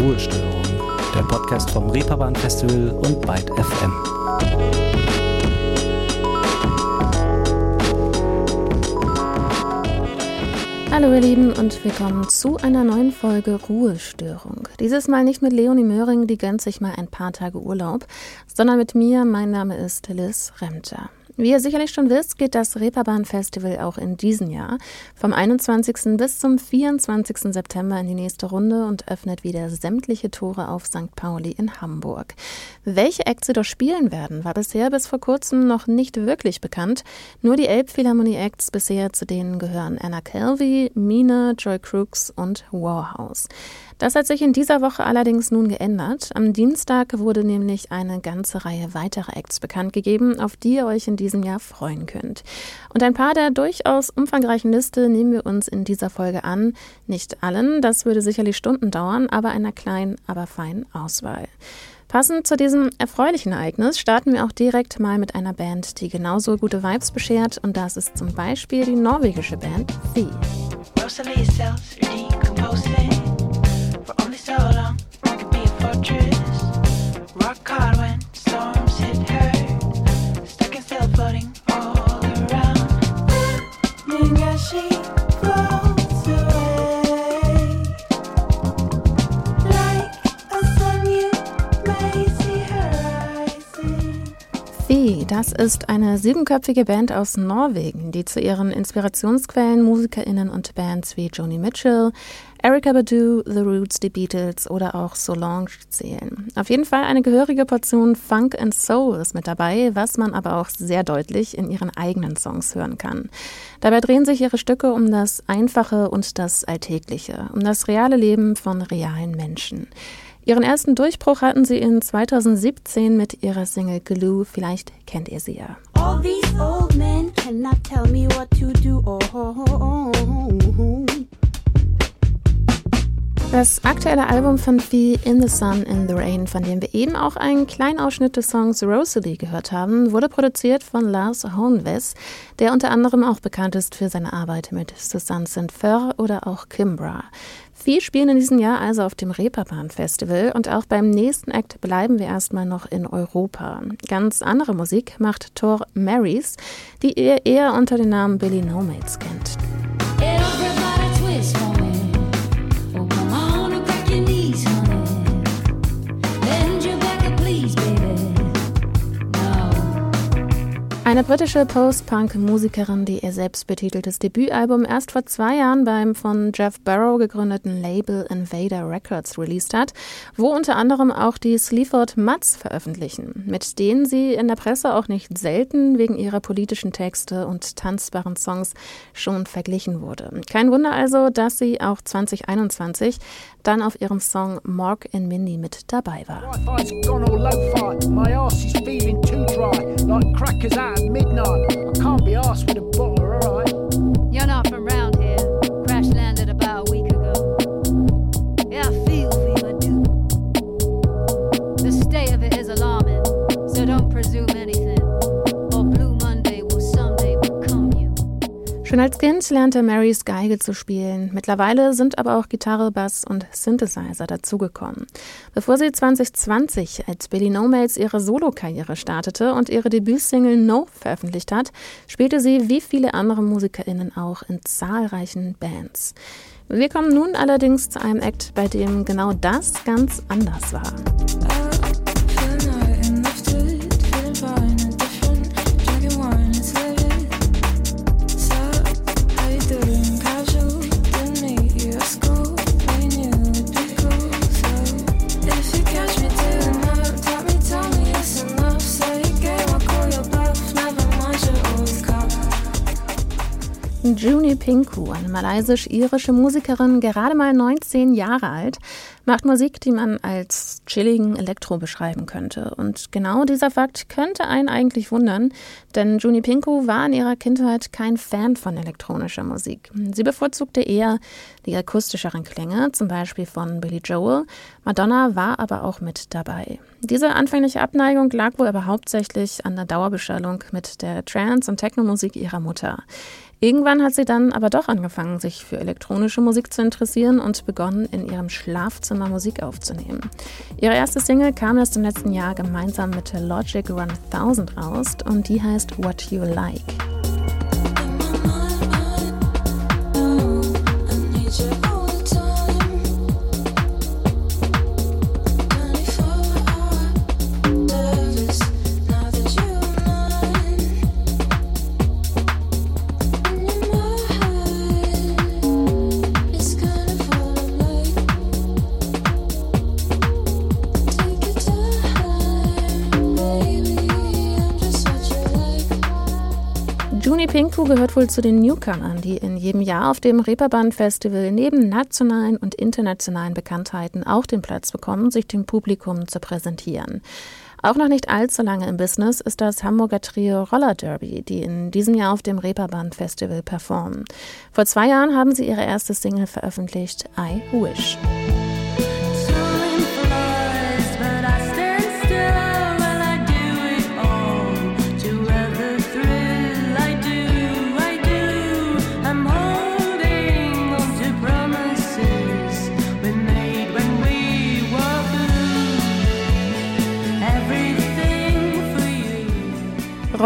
Ruhestörung, der Podcast vom Reeperbahn Festival und Byte FM. Hallo ihr Lieben und willkommen zu einer neuen Folge Ruhestörung. Dieses Mal nicht mit Leonie Möhring, die gönnt sich mal ein paar Tage Urlaub, sondern mit mir. Mein Name ist Liz Remter. Wie ihr sicherlich schon wisst, geht das Reeperbahn Festival auch in diesem Jahr vom 21. bis zum 24. September in die nächste Runde und öffnet wieder sämtliche Tore auf St. Pauli in Hamburg. Welche Acts sie dort spielen werden, war bisher bis vor kurzem noch nicht wirklich bekannt. Nur die Elbphilharmonie Acts bisher, zu denen gehören Anna Kelvy, Mina, Joy Crooks und Warhouse. Das hat sich in dieser Woche allerdings nun geändert. Am Dienstag wurde nämlich eine ganze Reihe weiterer Acts bekannt gegeben, auf die ihr euch in diesem Jahr freuen könnt. Und ein paar der durchaus umfangreichen Liste nehmen wir uns in dieser Folge an. Nicht allen, das würde sicherlich Stunden dauern, aber einer kleinen, aber feinen Auswahl. Passend zu diesem erfreulichen Ereignis starten wir auch direkt mal mit einer Band, die genauso gute Vibes beschert und das ist zum Beispiel die norwegische Band Fee. so long, I could das ist eine siebenköpfige Band aus Norwegen, die zu ihren Inspirationsquellen MusikerInnen und Bands wie Joni Mitchell, Erika Badu, The Roots, die Beatles oder auch Solange zählen. Auf jeden Fall eine gehörige Portion Funk and Soul ist mit dabei, was man aber auch sehr deutlich in ihren eigenen Songs hören kann. Dabei drehen sich ihre Stücke um das Einfache und das Alltägliche, um das reale Leben von realen Menschen. Ihren ersten Durchbruch hatten sie in 2017 mit ihrer Single Glue. Vielleicht kennt ihr sie ja. All these old men cannot tell me what to do. Oh, oh, oh, das aktuelle Album von Fee In the Sun, In the Rain, von dem wir eben auch einen kleinen Ausschnitt des Songs Rosalie gehört haben, wurde produziert von Lars Hohenwes, der unter anderem auch bekannt ist für seine Arbeit mit Susanne Saint-Fer oder auch Kimbra. Fee spielen in diesem Jahr also auf dem Reeperbahn Festival und auch beim nächsten Act bleiben wir erstmal noch in Europa. Ganz andere Musik macht Thor Marys, die ihr eher unter dem Namen Billy No Mates kennt. Eine britische Post-Punk-Musikerin, die ihr selbstbetiteltes Debütalbum erst vor zwei Jahren beim von Jeff Barrow gegründeten Label Invader Records released hat, wo unter anderem auch die Sleaford Mutts veröffentlichen, mit denen sie in der Presse auch nicht selten wegen ihrer politischen Texte und tanzbaren Songs schon verglichen wurde. Kein Wunder also, dass sie auch 2021 dann auf ihrem Song Mark and Mindy mit dabei war. Midnight. I can't be asked with a bottle, Schon als Kind lernte Marys Geige zu spielen. Mittlerweile sind aber auch Gitarre, Bass und Synthesizer dazugekommen. Bevor sie 2020 als Billy No Mates ihre Solokarriere startete und ihre Debütsingle No veröffentlicht hat, spielte sie wie viele andere MusikerInnen auch in zahlreichen Bands. Wir kommen nun allerdings zu einem Act, bei dem genau das ganz anders war. Juni Pinku, eine malaysisch-irische Musikerin, gerade mal 19 Jahre alt, macht Musik, die man als chilligen Elektro beschreiben könnte. Und genau dieser Fakt könnte einen eigentlich wundern, denn Juni Pinku war in ihrer Kindheit kein Fan von elektronischer Musik. Sie bevorzugte eher die akustischeren Klänge, zum Beispiel von Billy Joel. Madonna war aber auch mit dabei. Diese anfängliche Abneigung lag wohl aber hauptsächlich an der Dauerbeschallung mit der Trance- und Technomusik ihrer Mutter. Irgendwann hat sie dann aber doch angefangen, sich für elektronische Musik zu interessieren und begonnen, in ihrem Schlafzimmer Musik aufzunehmen. Ihre erste Single kam erst im letzten Jahr gemeinsam mit Logic 1000 raus und die heißt What You Like. Pinku gehört wohl zu den Newcomern, die in jedem Jahr auf dem Reeperbahn Festival neben nationalen und internationalen Bekanntheiten auch den Platz bekommen, sich dem Publikum zu präsentieren. Auch noch nicht allzu lange im Business ist das Hamburger Trio Roller Derby, die in diesem Jahr auf dem Reeperbahn Festival performen. Vor zwei Jahren haben sie ihre erste Single veröffentlicht, I Wish.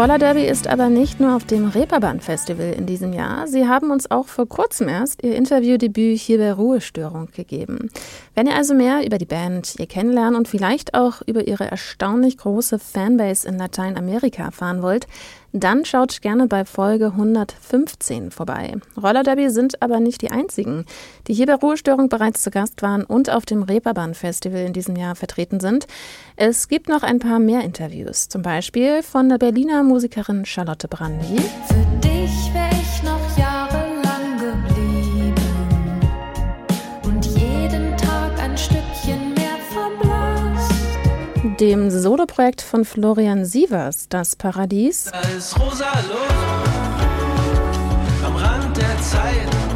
Roller Derby ist aber nicht nur auf dem Reeperbahn Festival in diesem Jahr. Sie haben uns auch vor kurzem erst ihr Interviewdebüt hier bei Ruhestörung gegeben. Wenn ihr also mehr über die Band, ihr Kennenlernen und vielleicht auch über ihre erstaunlich große Fanbase in Lateinamerika erfahren wollt, dann schaut gerne bei Folge 115 vorbei. Roller Derby sind aber nicht die einzigen, die hier bei Ruhestörung bereits zu Gast waren und auf dem Reeperbahn Festival in diesem Jahr vertreten sind. Es gibt noch ein paar mehr Interviews, zum Beispiel von der Berliner Musikerin Charlotte Brandy. Für dich wäre ich noch jahrelang geblieben und jeden Tag ein Stückchen mehr verblasst. Dem Soloprojekt von Florian Sievers, Das Paradies. Da ist rosa Luft am Rand der Zeit.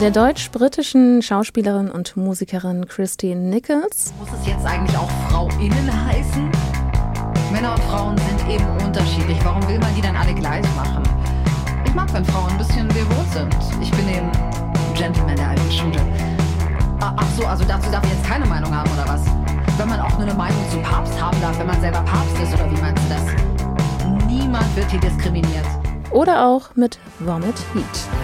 Der deutsch-britischen Schauspielerin und Musikerin Christine Nichols. Muss es jetzt eigentlich auch FrauInnen heißen? Männer und Frauen sind eben unterschiedlich. Warum will man die dann alle gleich machen? Ich mag, wenn Frauen ein bisschen devot sind. Ich bin eben Gentleman der alten Schule. Ah, Ach so, also dazu darf ich jetzt keine Meinung haben, oder was? Wenn man auch nur eine Meinung zum Papst haben darf, wenn man selber Papst ist, oder wie meinst du das? Niemand wird hier diskriminiert. Oder auch mit Vomit Heat.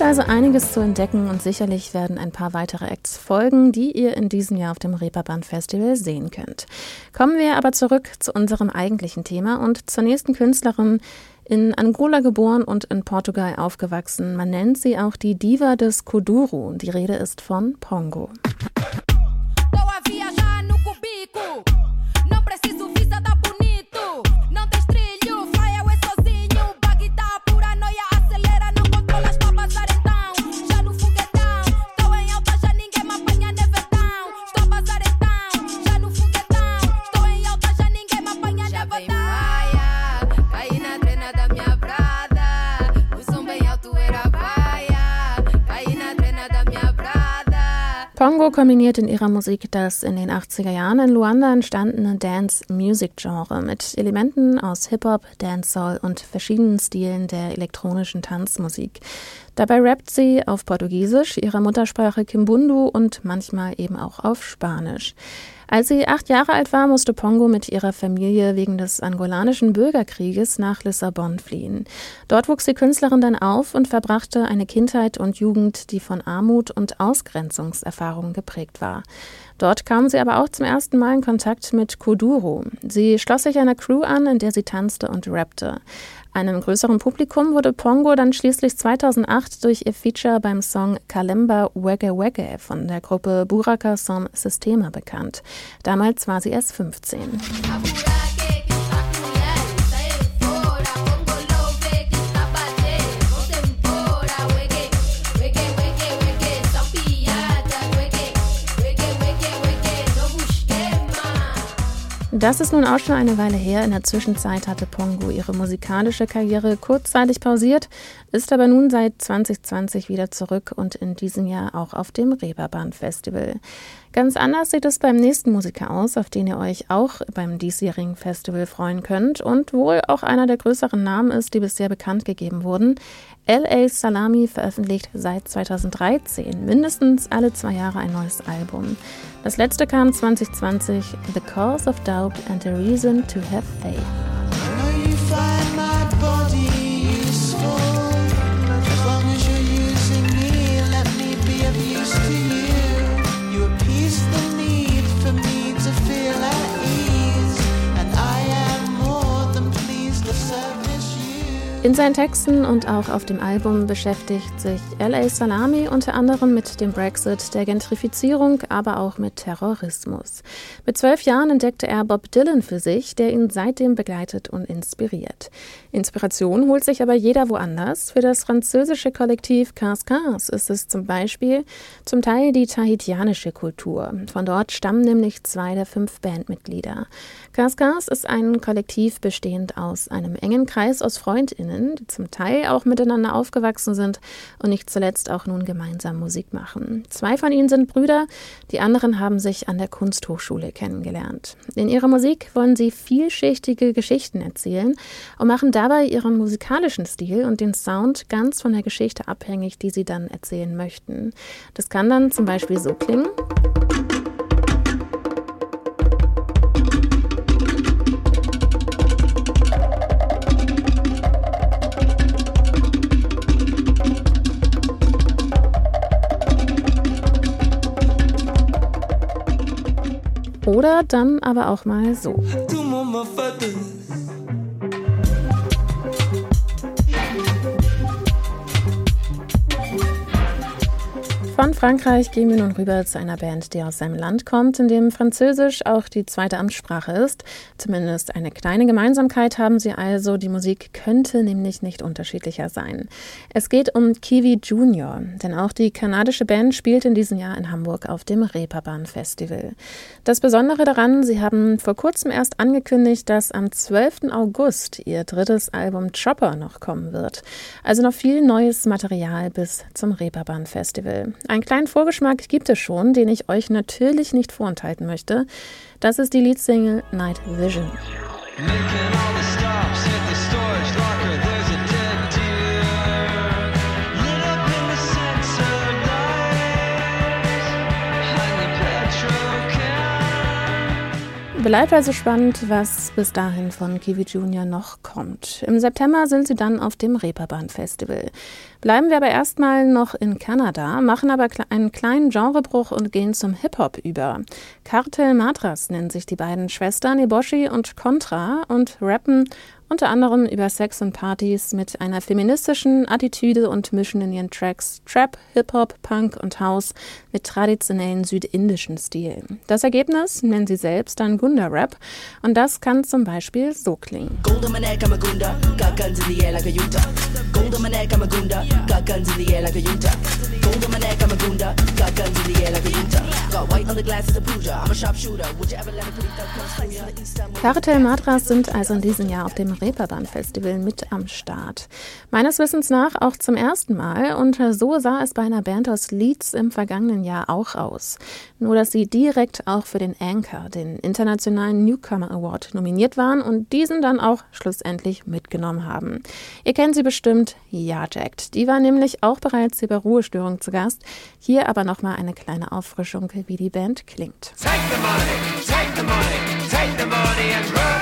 Gibt also einiges zu entdecken und sicherlich werden ein paar weitere Acts folgen, die ihr in diesem Jahr auf dem Reeperbahn Festival sehen könnt. Kommen wir aber zurück zu unserem eigentlichen Thema und zur nächsten Künstlerin. In Angola geboren und in Portugal aufgewachsen. Man nennt sie auch die Diva des Kuduro. Die Rede ist von Pongo. Pongo kombiniert in ihrer Musik das in den 80er Jahren in Luanda entstandene Dance-Music-Genre mit Elementen aus Hip-Hop, Dancehall und verschiedenen Stilen der elektronischen Tanzmusik. Dabei rappt sie auf Portugiesisch, ihrer Muttersprache Kimbundu und manchmal eben auch auf Spanisch. Als sie acht Jahre alt war, musste Pongo mit ihrer Familie wegen des angolanischen Bürgerkrieges nach Lissabon fliehen. Dort wuchs die Künstlerin dann auf und verbrachte eine Kindheit und Jugend, die von Armut und Ausgrenzungserfahrungen geprägt war. Dort kam sie aber auch zum ersten Mal in Kontakt mit Kuduro. Sie schloss sich einer Crew an, in der sie tanzte und rappte. Einem größeren Publikum wurde Pongo dann schließlich 2008 durch ihr Feature beim Song Kalemba Wege Wege von der Gruppe Buraka Som Sistema bekannt. Damals war sie erst 15. Das ist nun auch schon eine Weile her. In der Zwischenzeit hatte Pongo ihre musikalische Karriere kurzzeitig pausiert, ist aber nun seit 2020 wieder zurück und in diesem Jahr auch auf dem Reeperbahn Festival. Ganz anders sieht es beim nächsten Musiker aus, auf den ihr euch auch beim diesjährigen Festival freuen könnt und wohl auch einer der größeren Namen ist, die bisher bekannt gegeben wurden. L.A. Salami veröffentlicht seit 2013 mindestens alle zwei Jahre ein neues Album. Das letzte kam 2020, The Cause of Doubt and a Reason to Have Faith. In seinen Texten und auch auf dem Album beschäftigt sich L.A. Salami unter anderem mit dem Brexit, der Gentrifizierung, aber auch mit Terrorismus. Mit zwölf Jahren entdeckte er Bob Dylan für sich, der ihn seitdem begleitet und inspiriert. Inspiration holt sich aber jeder woanders. Für das französische Kollektiv Cars Cars ist es zum Beispiel zum Teil die tahitianische Kultur. Von dort stammen nämlich zwei der fünf Bandmitglieder. Cars Cars ist ein Kollektiv bestehend aus einem engen Kreis aus FreundInnen, die zum Teil auch miteinander aufgewachsen sind und nicht zuletzt auch nun gemeinsam Musik machen. Zwei von ihnen sind Brüder, die anderen haben sich an der Kunsthochschule kennengelernt. In ihrer Musik wollen sie vielschichtige Geschichten erzählen und machen dabei ihren musikalischen Stil und den Sound ganz von der Geschichte abhängig, die sie dann erzählen möchten. Das kann dann zum Beispiel so klingen. Oder dann aber auch mal so. Come on, Von Frankreich gehen wir nun rüber zu einer Band, die aus seinem Land kommt, in dem Französisch auch die zweite Amtssprache ist. Zumindest eine kleine Gemeinsamkeit haben sie also. Die Musik könnte nämlich nicht unterschiedlicher sein. Es geht um Kiwi Junior, denn auch die kanadische Band spielt in diesem Jahr in Hamburg auf dem Reeperbahn Festival. Das Besondere daran, sie haben vor kurzem erst angekündigt, dass am 12. August ihr drittes Album Chopper noch kommen wird. Also noch viel neues Material bis zum Reeperbahn Festival. Einen kleinen Vorgeschmack gibt es schon, den ich euch natürlich nicht vorenthalten möchte. Das ist die Leadsingle Night Vision. Bleibt also spannend, was bis dahin von Kiwi Junior noch kommt. Im September sind sie dann auf dem Reeperbahn Festival. Bleiben wir aber erstmal noch in Kanada, machen aber einen kleinen Genrebruch und gehen zum Hip-Hop über. Cartel Matras nennen sich die beiden Schwestern Eboshi und Contra und rappen unter anderem über Sex und Partys mit einer feministischen Attitüde und mischen in ihren Tracks Trap, Hip-Hop, Punk und House mit traditionellen südindischen Stil. Das Ergebnis nennen sie selbst dann Gunda-Rap und das kann zum Beispiel so klingen. Cartel Matras sind also in diesem Jahr auf dem Reeperbahn Festival mit am Start. Meines Wissens nach auch zum ersten Mal und so sah es bei einer Band aus Leeds im vergangenen Jahr auch aus. Nur dass sie direkt auch für den Anchor, den internationalen Newcomer Award, nominiert waren und diesen dann auch schlussendlich mitgenommen haben. Ihr kennt sie bestimmt, Ja Jacked. Die war nämlich auch bereits bei Ruhestörung zu Gast. Hier aber nochmal eine kleine Auffrischung, wie die Band klingt. Take the money, take the money, take the money and run.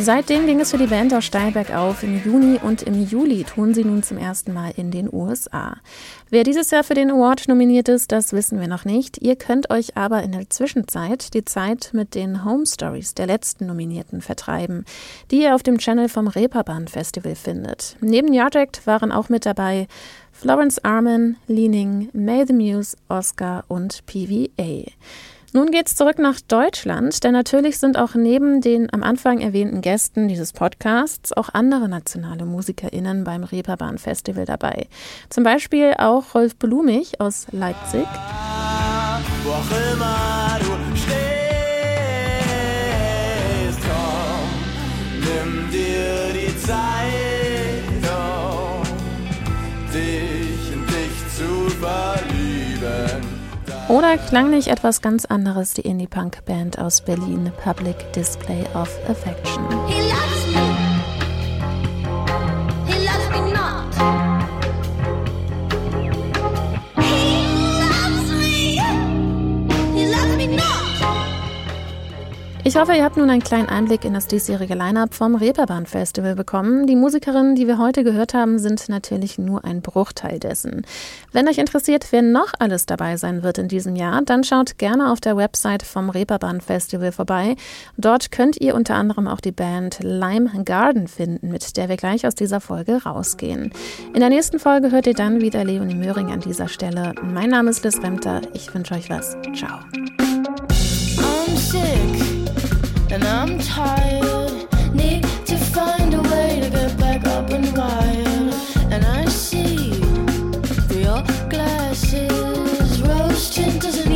Seitdem ging es für die Band auch steil bergauf. Im Juni und im Juli tun sie nun zum ersten Mal in den USA. Wer dieses Jahr für den Award nominiert ist, das wissen wir noch nicht. Ihr könnt euch aber in der Zwischenzeit die Zeit mit den Home Stories der letzten Nominierten vertreiben, die ihr auf dem Channel vom Reeperbahn Festival findet. Neben Yardjacked waren auch mit dabei Florence Arman, Leaning, May the Muse, Oscar und PVA. Nun geht's zurück nach Deutschland, denn natürlich sind auch neben den am Anfang erwähnten Gästen dieses Podcasts auch andere nationale MusikerInnen beim Reeperbahn Festival dabei. Zum Beispiel auch Rolf Blumig aus Leipzig. wo auch immer Oder klang nicht etwas ganz anderes die Indie-Punk-Band aus Berlin, Public Display of Affection? Ich hoffe, ihr habt nun einen kleinen Einblick in das diesjährige Line-Up vom Reeperbahn Festival bekommen. Die Musikerinnen, die wir heute gehört haben, sind natürlich nur ein Bruchteil dessen. Wenn euch interessiert, wer noch alles dabei sein wird in diesem Jahr, dann schaut gerne auf der Website vom Reeperbahn Festival vorbei. Dort könnt ihr unter anderem auch die Band Lime Garden finden, mit der wir gleich aus dieser Folge rausgehen. In der nächsten Folge hört ihr dann wieder Leonie Möhring an dieser Stelle. Mein Name ist Liz Remter. Ich wünsche euch was. Ciao. I'm sick and I'm tired. Need to find a way to get back up and wild. And I see through your glasses, rose tinted